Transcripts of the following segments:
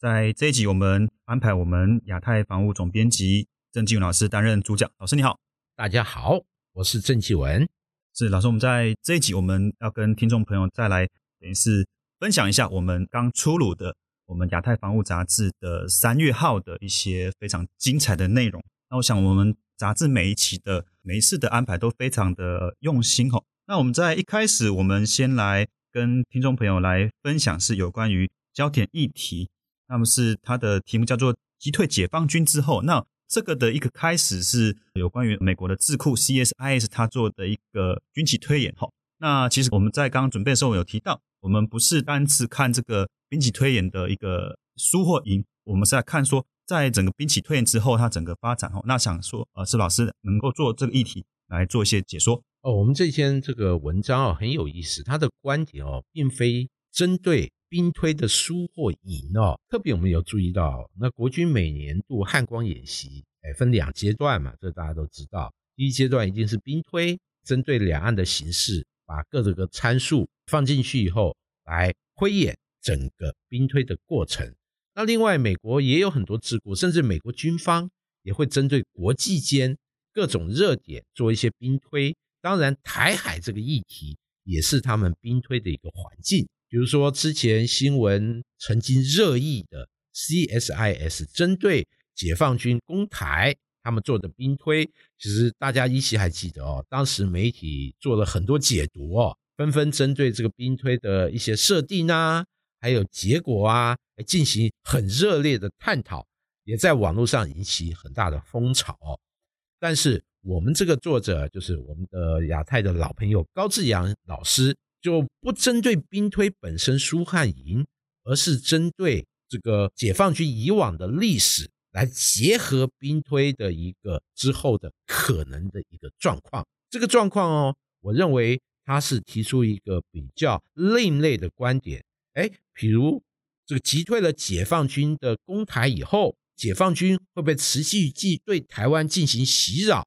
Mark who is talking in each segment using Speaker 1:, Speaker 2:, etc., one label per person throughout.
Speaker 1: 在这一集，我们安排我们亚太防务总编辑郑继文老师担任主讲。老师你好，
Speaker 2: 大家好，我是郑继文。
Speaker 1: 是老师，我们在这一集我们要跟听众朋友再来，等于是分享一下我们刚出炉的我们亚太防务杂志的三月号的一些非常精彩的内容。那我想，我们杂志每一期的每一次的安排都非常的用心哦。那我们在一开始，我们先来跟听众朋友来分享是有关于焦点议题。那么是它的题目叫做击退解放军之后，那这个的一个开始是有关于美国的智库 CSIS 它做的一个军企推演哈。那其实我们在刚刚准备的时候有提到，我们不是单次看这个兵棋推演的一个输或赢，我们是在看说在整个兵棋推演之后它整个发展哈。那想说呃，是老师能够做这个议题来做一些解说
Speaker 2: 哦。我们这篇这个文章啊很有意思，他的观点哦并非针对。兵推的输或赢哦，特别我们有注意到，那国军每年度汉光演习，哎，分两阶段嘛，这大家都知道。第一阶段一定是兵推，针对两岸的形势，把各个参数放进去以后，来推演整个兵推的过程。那另外，美国也有很多智库，甚至美国军方也会针对国际间各种热点做一些兵推。当然，台海这个议题也是他们兵推的一个环境。比如说，之前新闻曾经热议的 CSIS 针对解放军攻台，他们做的兵推，其实大家依稀还记得哦。当时媒体做了很多解读哦，纷纷针对这个兵推的一些设定啊，还有结果啊，进行很热烈的探讨，也在网络上引起很大的风潮。但是我们这个作者就是我们的亚太的老朋友高志阳老师。就不针对兵推本身输和赢，而是针对这个解放军以往的历史来结合兵推的一个之后的可能的一个状况。这个状况哦，我认为他是提出一个比较另类的观点。哎，比如这个击退了解放军的攻台以后，解放军会不会持续继对台湾进行袭扰？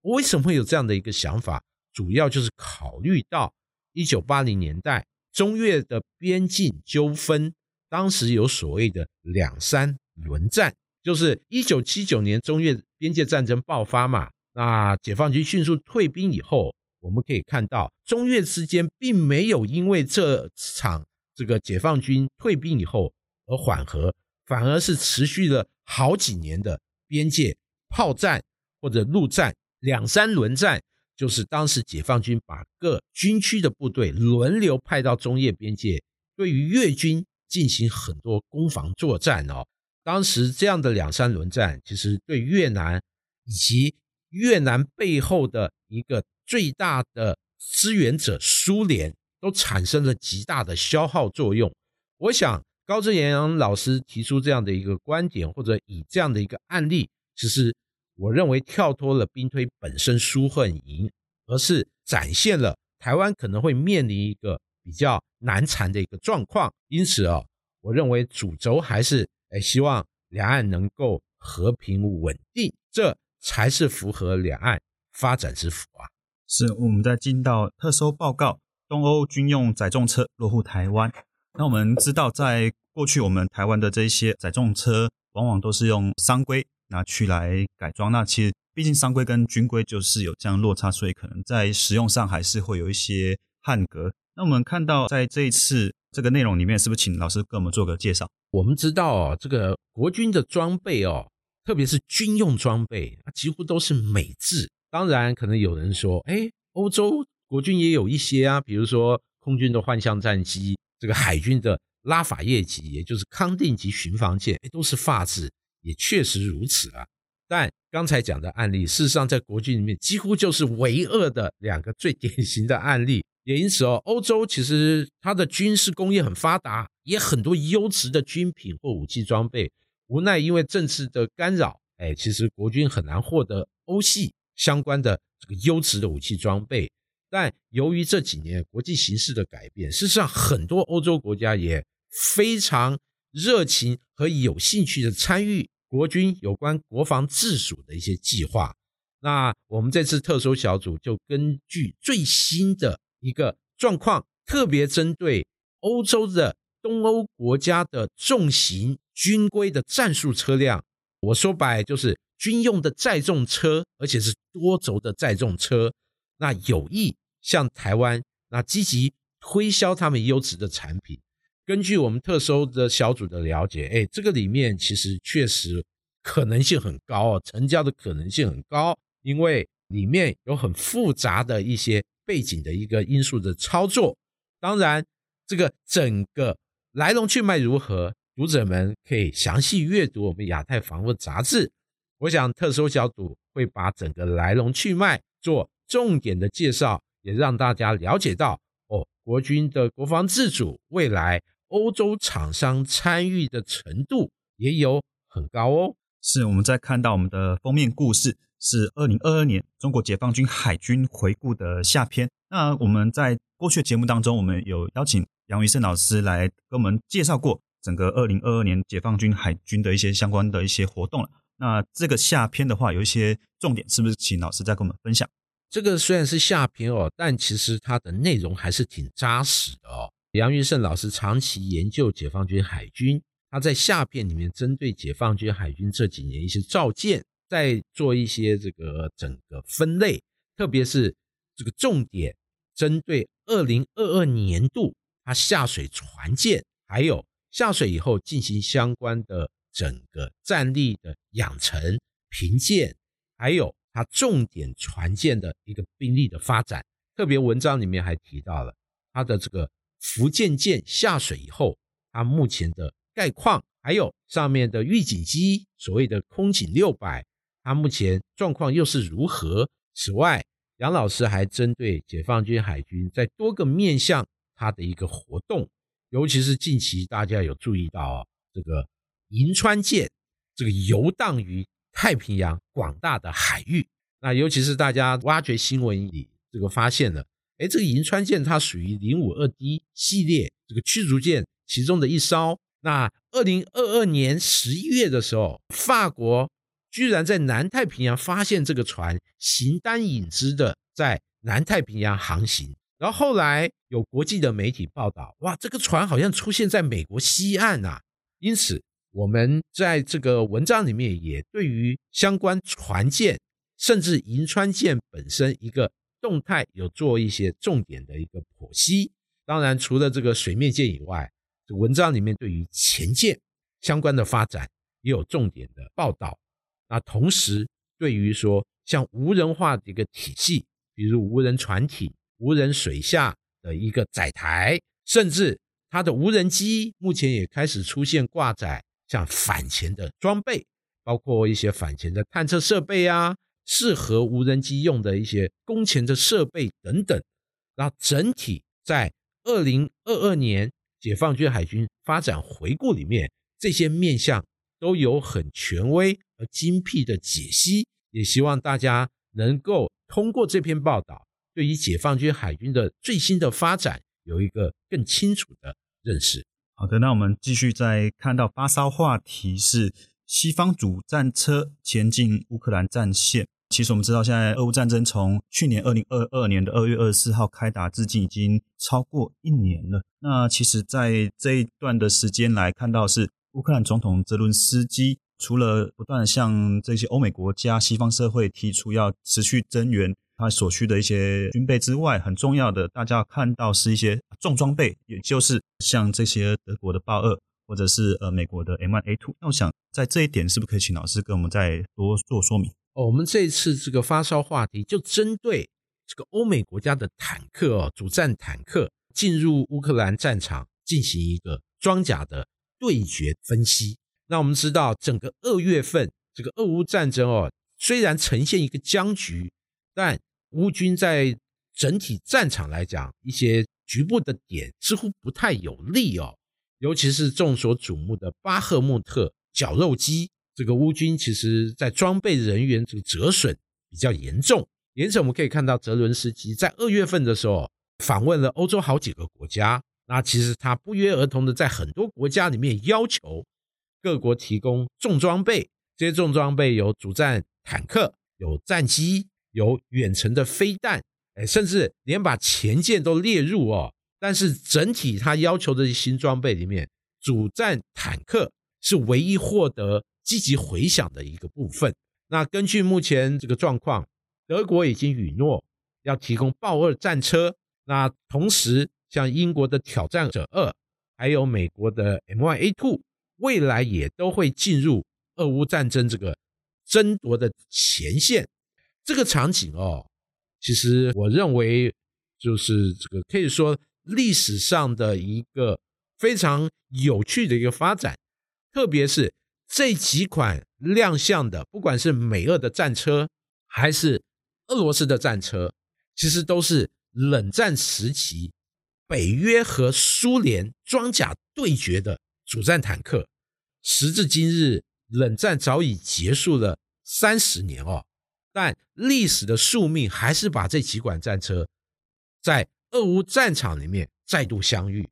Speaker 2: 我为什么会有这样的一个想法？主要就是考虑到。一九八零年代，中越的边境纠纷，当时有所谓的两三轮战，就是一九七九年中越边界战争爆发嘛。那解放军迅速退兵以后，我们可以看到，中越之间并没有因为这场这个解放军退兵以后而缓和，反而是持续了好几年的边界炮战或者陆战两三轮战。就是当时解放军把各军区的部队轮流派到中越边界，对于越军进行很多攻防作战哦。当时这样的两三轮战，其实对越南以及越南背后的一个最大的支援者苏联，都产生了极大的消耗作用。我想高志阳老师提出这样的一个观点，或者以这样的一个案例，其实。我认为跳脱了兵推本身输恨赢，而是展现了台湾可能会面临一个比较难缠的一个状况。因此啊，我认为主轴还是哎，希望两岸能够和平稳定，这才是符合两岸发展之福啊。
Speaker 1: 是我们在进到特搜报告，东欧军用载重车落户台湾。那我们知道，在过去我们台湾的这些载重车，往往都是用商规。拿去来改装，那其实毕竟商规跟军规就是有这样落差，所以可能在使用上还是会有一些汉格。那我们看到在这一次这个内容里面，是不是请老师给我们做个介绍？
Speaker 2: 我们知道哦，这个国军的装备哦，特别是军用装备，几乎都是美制。当然，可能有人说，哎，欧洲国军也有一些啊，比如说空军的幻象战机，这个海军的拉法叶级，也就是康定级巡防舰，都是法制。也确实如此啊，但刚才讲的案例，事实上在国军里面几乎就是唯二的两个最典型的案例。也因此哦，欧洲其实它的军事工业很发达，也很多优质的军品或武器装备。无奈因为政治的干扰，哎，其实国军很难获得欧系相关的这个优质的武器装备。但由于这几年国际形势的改变，事实上很多欧洲国家也非常热情和有兴趣的参与国军有关国防自主的一些计划。那我们这次特搜小组就根据最新的一个状况，特别针对欧洲的东欧国家的重型军规的战术车辆，我说白就是军用的载重车，而且是多轴的载重车，那有意向台湾那积极推销他们优质的产品。根据我们特搜的小组的了解，哎，这个里面其实确实可能性很高哦，成交的可能性很高。因为里面有很复杂的一些背景的一个因素的操作，当然这个整个来龙去脉如何，读者们可以详细阅读我们亚太防务杂志。我想特搜小组会把整个来龙去脉做重点的介绍，也让大家了解到哦，国军的国防自主未来欧洲厂商参与的程度也有很高哦。
Speaker 1: 是我们在看到我们的封面故事。是二零二二年中国解放军海军回顾的下篇。那我们在过去的节目当中，我们有邀请杨于胜老师来跟我们介绍过整个二零二二年解放军海军的一些相关的一些活动了。那这个下篇的话，有一些重点，是不是请老师再跟我们分享？
Speaker 2: 这个虽然是下篇哦，但其实它的内容还是挺扎实的哦。杨玉胜老师长期研究解放军海军，他在下篇里面针对解放军海军这几年一些造舰，在做一些这个整个分类，特别是这个重点针对二零二二年度它下水船舰，还有下水以后进行相关的整个战力的养成、评鉴，还有它重点船舰的一个兵力的发展。特别文章里面还提到了它的这个福建舰下水以后，它目前的概况，还有上面的预警机，所谓的空警六百。它目前状况又是如何？此外，杨老师还针对解放军海军在多个面向它的一个活动，尤其是近期大家有注意到，这个银川舰这个游荡于太平洋广大的海域，那尤其是大家挖掘新闻里这个发现了，哎，这个银川舰它属于零五二 D 系列这个驱逐舰其中的一艘。那二零二二年十一月的时候，法国。居然在南太平洋发现这个船形单影只的在南太平洋航行，然后后来有国际的媒体报道，哇，这个船好像出现在美国西岸呐。因此，我们在这个文章里面也对于相关船舰，甚至银川舰本身一个动态有做一些重点的一个剖析。当然，除了这个水面舰以外，这文章里面对于前舰相关的发展也有重点的报道。那同时，对于说像无人化的一个体系，比如无人船体、无人水下的一个载台，甚至它的无人机，目前也开始出现挂载像反潜的装备，包括一些反潜的探测设备啊，适合无人机用的一些工钱的设备等等。那整体在二零二二年解放军海军发展回顾里面，这些面向都有很权威和。精辟的解析，也希望大家能够通过这篇报道，对于解放军海军的最新的发展有一个更清楚的认识。
Speaker 1: 好的，那我们继续再看到发烧话题是西方主战车前进乌克兰战线。其实我们知道，现在俄乌战争从去年二零二二年的二月二十四号开打至今，已经超过一年了。那其实，在这一段的时间来看到，是乌克兰总统泽伦斯基。除了不断向这些欧美国家、西方社会提出要持续增援他所需的一些军备之外，很重要的，大家看到是一些重装备，也就是像这些德国的豹二，或者是呃美国的 M1A2。那我想在这一点，是不是可以请老师跟我们再多做说明？
Speaker 2: 哦，我们这次这个发烧话题就针对这个欧美国家的坦克哦，主战坦克进入乌克兰战场进行一个装甲的对决分析。那我们知道，整个二月份这个俄乌战争哦，虽然呈现一个僵局，但乌军在整体战场来讲，一些局部的点似乎不太有利哦。尤其是众所瞩目的巴赫穆特绞肉机。这个乌军其实在装备人员这个折损比较严重，因此我们可以看到泽伦斯基在二月份的时候访问了欧洲好几个国家，那其实他不约而同的在很多国家里面要求各国提供重装备，这些重装备有主战坦克、有战机、有远程的飞弹，哎，甚至连把前舰都列入哦。但是整体他要求的新装备里面，主战坦克是唯一获得。积极回响的一个部分。那根据目前这个状况，德国已经允诺要提供豹二战车。那同时，像英国的挑战者二，还有美国的 M1A2，未来也都会进入俄乌战争这个争夺的前线。这个场景哦，其实我认为就是这个可以说历史上的一个非常有趣的一个发展，特别是。这几款亮相的，不管是美俄的战车，还是俄罗斯的战车，其实都是冷战时期北约和苏联装甲对决的主战坦克。时至今日，冷战早已结束了三十年哦，但历史的宿命还是把这几款战车在俄乌战场里面再度相遇。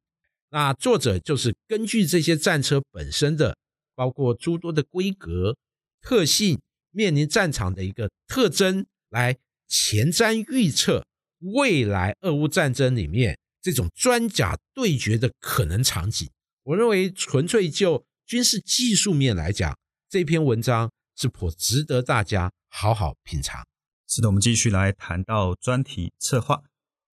Speaker 2: 那作者就是根据这些战车本身的。包括诸多的规格特性，面临战场的一个特征，来前瞻预测未来俄乌战争里面这种装甲对决的可能场景。我认为，纯粹就军事技术面来讲，这篇文章是颇值得大家好好品尝。
Speaker 1: 是的，我们继续来谈到专题策划：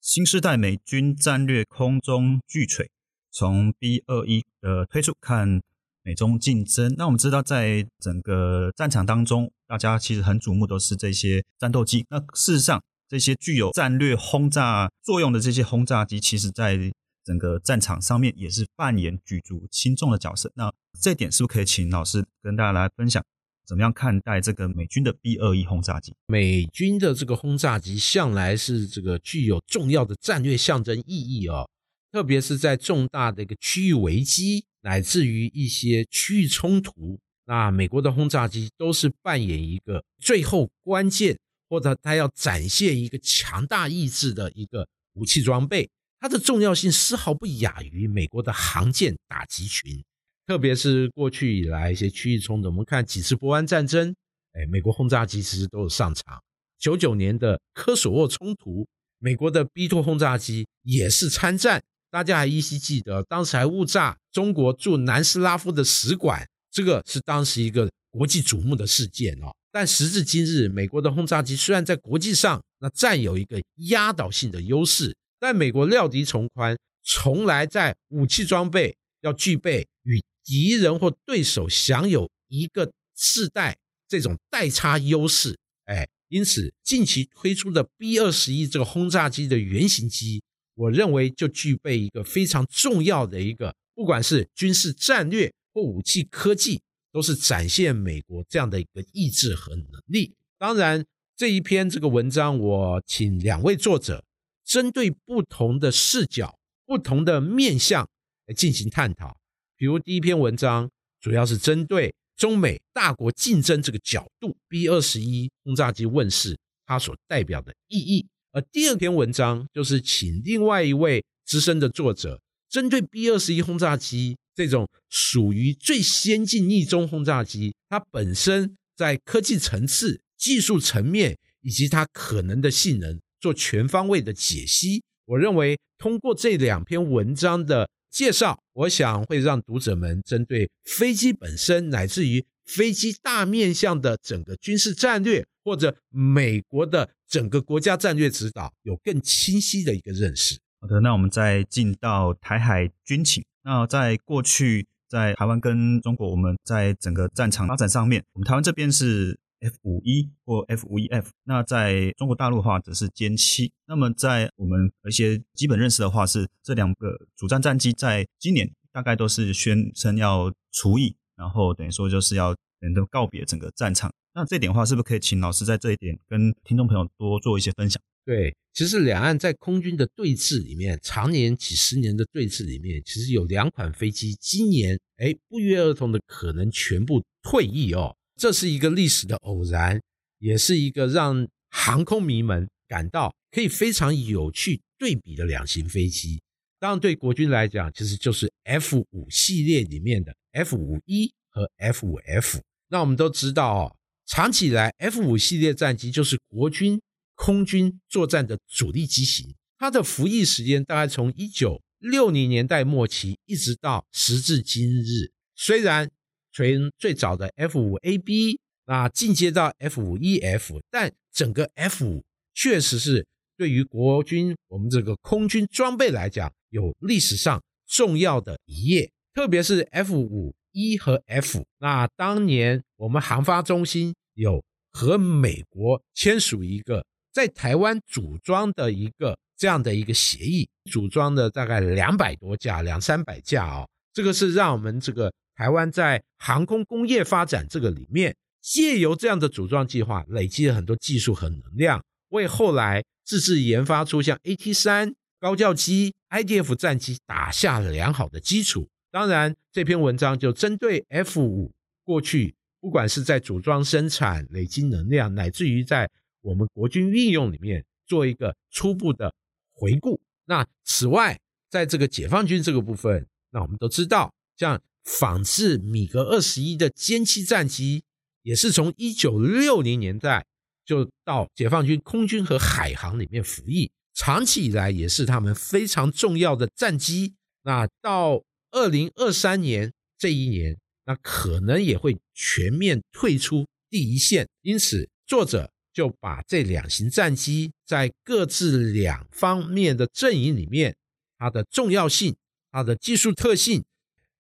Speaker 1: 新时代美军战略空中巨锤，从 B 二一的推出看。美中竞争，那我们知道，在整个战场当中，大家其实很瞩目都是这些战斗机。那事实上，这些具有战略轰炸作用的这些轰炸机，其实在整个战场上面也是扮演举足轻重的角色。那这点是不是可以请老师跟大家来分享，怎么样看待这个美军的 B 二一轰炸机？
Speaker 2: 美军的这个轰炸机向来是这个具有重要的战略象征意义哦，特别是在重大的一个区域危机。乃至于一些区域冲突，那美国的轰炸机都是扮演一个最后关键，或者它要展现一个强大意志的一个武器装备。它的重要性丝毫不亚于美国的航舰打击群，特别是过去以来一些区域冲突，我们看几次波湾战争，哎，美国轰炸机其实都有上场。九九年的科索沃冲突，美国的 B 2轰炸机也是参战。大家还依稀记得，当时还误炸中国驻南斯拉夫的使馆，这个是当时一个国际瞩目的事件哦。但时至今日，美国的轰炸机虽然在国际上那占有一个压倒性的优势，但美国料敌从宽，从来在武器装备要具备与敌人或对手享有一个世代这种代差优势。哎，因此近期推出的 B 二十一这个轰炸机的原型机。我认为就具备一个非常重要的一个，不管是军事战略或武器科技，都是展现美国这样的一个意志和能力。当然，这一篇这个文章，我请两位作者针对不同的视角、不同的面向来进行探讨。比如第一篇文章，主要是针对中美大国竞争这个角度，B 二十一轰炸机问世，它所代表的意义。而第二篇文章就是请另外一位资深的作者，针对 B 二十一轰炸机这种属于最先进逆中轰炸机，它本身在科技层次、技术层面以及它可能的性能做全方位的解析。我认为通过这两篇文章的介绍，我想会让读者们针对飞机本身乃至于飞机大面向的整个军事战略。或者美国的整个国家战略指导有更清晰的一个认识。
Speaker 1: 好的，那我们再进到台海军情。那在过去，在台湾跟中国，我们在整个战场发展上面，我们台湾这边是 F 五一或 F 五一 F，那在中国大陆的话则是歼七。那么在我们一些基本认识的话，是这两个主战战机在今年大概都是宣称要除役，然后等于说就是要人都告别整个战场。那这点的话，是不是可以请老师在这一点跟听众朋友多做一些分享？
Speaker 2: 对，其实两岸在空军的对峙里面，常年几十年的对峙里面，其实有两款飞机今年哎不约而同的可能全部退役哦，这是一个历史的偶然，也是一个让航空迷们感到可以非常有趣对比的两型飞机。当然，对国军来讲，其实就是 F 五系列里面的 F 五一和 F 五 F。那我们都知道哦，长期以来 F 五系列战机就是国军。空军作战的主力机型，它的服役时间大概从一九六零年代末期一直到时至今日。虽然从最早的 F 五 AB 那进阶到 F 五 EF，但整个 F 五确实是对于国军我们这个空军装备来讲有历史上重要的一页。特别是 F 五 E 和 F，那当年我们航发中心有和美国签署一个。在台湾组装的一个这样的一个协议，组装的大概两百多架，两三百架啊，这个是让我们这个台湾在航空工业发展这个里面，借由这样的组装计划，累积了很多技术和能量，为后来自制研发出像 AT 三高教机、IDF 战机打下了良好的基础。当然，这篇文章就针对 F 五过去，不管是在组装生产累积能量，乃至于在我们国军运用里面做一个初步的回顾。那此外，在这个解放军这个部分，那我们都知道，像仿制米格二十一的歼七战机，也是从一九六零年代就到解放军空军和海航里面服役，长期以来也是他们非常重要的战机。那到二零二三年这一年，那可能也会全面退出第一线。因此，作者。就把这两型战机在各自两方面的阵营里面，它的重要性、它的技术特性，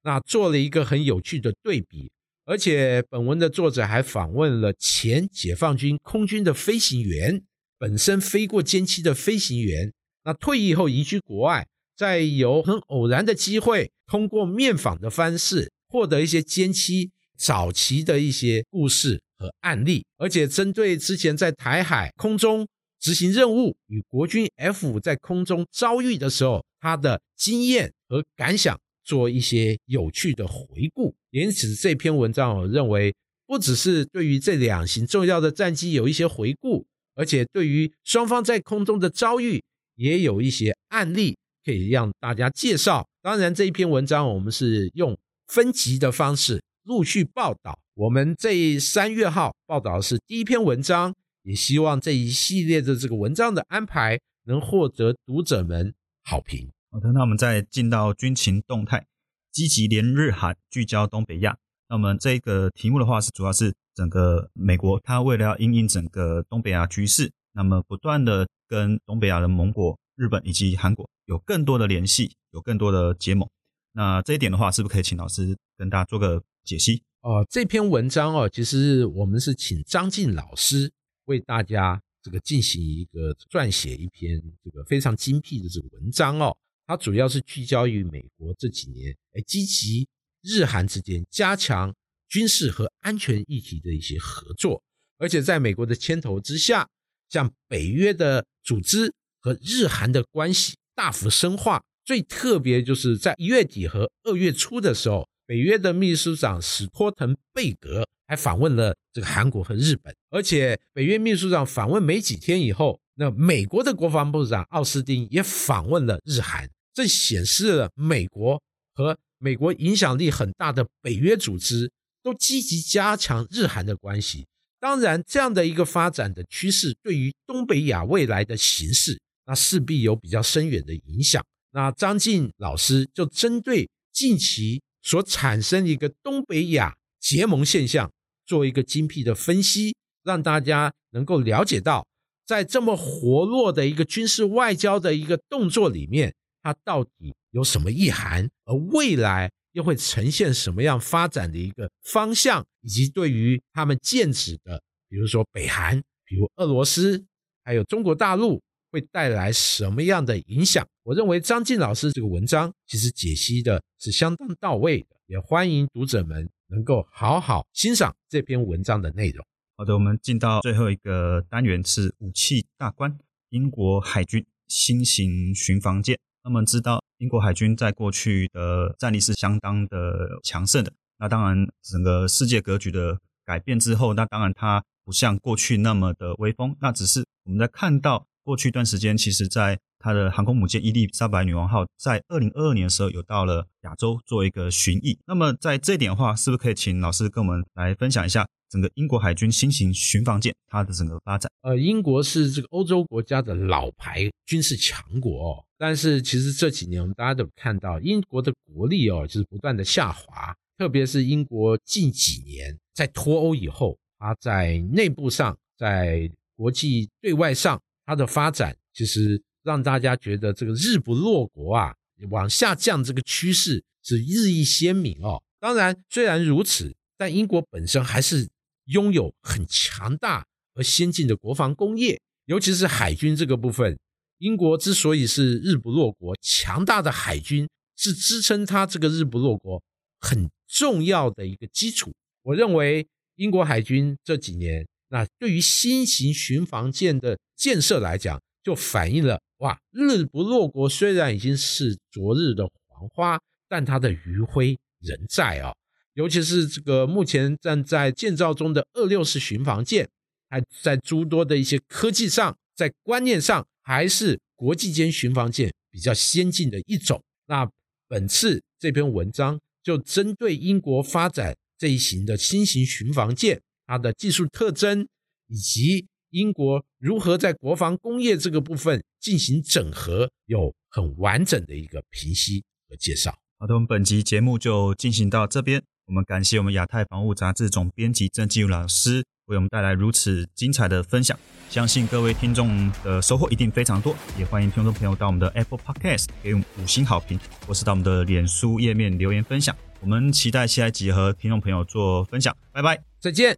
Speaker 2: 那做了一个很有趣的对比。而且本文的作者还访问了前解放军空军的飞行员，本身飞过歼七的飞行员，那退役后移居国外，再有很偶然的机会，通过面访的方式，获得一些歼七早期的一些故事。和案例，而且针对之前在台海空中执行任务与国军 F 五在空中遭遇的时候，他的经验和感想做一些有趣的回顾。因此，这篇文章我认为不只是对于这两型重要的战机有一些回顾，而且对于双方在空中的遭遇也有一些案例可以让大家介绍。当然，这一篇文章我们是用分级的方式陆续报道。我们这三月号报道的是第一篇文章，也希望这一系列的这个文章的安排能获得读者们好评。
Speaker 1: 好的，那我们再进到军情动态，积极联日韩，聚焦东北亚。那我们这个题目的话是主要是整个美国，它为了要应应整个东北亚局势，那么不断的跟东北亚的盟国日本以及韩国有更多的联系，有更多的结盟。那这一点的话，是不是可以请老师跟大家做个解析？
Speaker 2: 哦，这篇文章哦，其实我们是请张晋老师为大家这个进行一个撰写一篇这个非常精辟的这个文章哦。它主要是聚焦于美国这几年哎积极日韩之间加强军事和安全议题的一些合作，而且在美国的牵头之下，像北约的组织和日韩的关系大幅深化。最特别就是在一月底和二月初的时候。北约的秘书长史托滕贝格还访问了这个韩国和日本，而且北约秘书长访问没几天以后，那美国的国防部长奥斯汀也访问了日韩，这显示了美国和美国影响力很大的北约组织都积极加强日韩的关系。当然，这样的一个发展的趋势对于东北亚未来的形势，那势必有比较深远的影响。那张晋老师就针对近期。所产生一个东北亚结盟现象，做一个精辟的分析，让大家能够了解到，在这么活络的一个军事外交的一个动作里面，它到底有什么意涵，而未来又会呈现什么样发展的一个方向，以及对于他们剑指的，比如说北韩、比如俄罗斯，还有中国大陆。会带来什么样的影响？我认为张晋老师这个文章其实解析的是相当到位的，也欢迎读者们能够好好欣赏这篇文章的内容。
Speaker 1: 好的，我们进到最后一个单元是武器大观。英国海军新型巡防舰。那么知道英国海军在过去的战力是相当的强盛的。那当然，整个世界格局的改变之后，那当然它不像过去那么的威风。那只是我们在看到过去一段时间，其实在它的航空母舰伊丽莎白女王号在二零二二年的时候有到了亚洲做一个巡弋。那么在这点的话，是不是可以请老师跟我们来分享一下整个英国海军新型巡防舰它的整个发展？
Speaker 2: 呃，英国是这个欧洲国家的老牌军事强国哦，但是其实这几年我们大家都看到英国的国力哦，就是不断的下滑，特别是英国近几年在脱欧以后，它在内部上，在国际对外上，它的发展其实。让大家觉得这个日不落国啊，往下降这个趋势是日益鲜明哦。当然，虽然如此，但英国本身还是拥有很强大而先进的国防工业，尤其是海军这个部分。英国之所以是日不落国，强大的海军是支撑它这个日不落国很重要的一个基础。我认为，英国海军这几年，那对于新型巡防舰的建设来讲，就反映了。哇，日不落国虽然已经是昨日的黄花，但它的余晖仍在啊。尤其是这个目前正在建造中的二六式巡防舰，还在诸多的一些科技上，在观念上，还是国际间巡防舰比较先进的一种。那本次这篇文章就针对英国发展这一型的新型巡防舰，它的技术特征以及。英国如何在国防工业这个部分进行整合，有很完整的一个评析和介绍。
Speaker 1: 好的，我们本集节目就进行到这边。我们感谢我们亚太防务杂志总编辑郑继武老师为我们带来如此精彩的分享，相信各位听众的收获一定非常多。也欢迎听众朋友到我们的 Apple Podcast 给我们五星好评，或是到我们的脸书页面留言分享。我们期待下一集和听众朋友做分享。拜拜，
Speaker 2: 再见。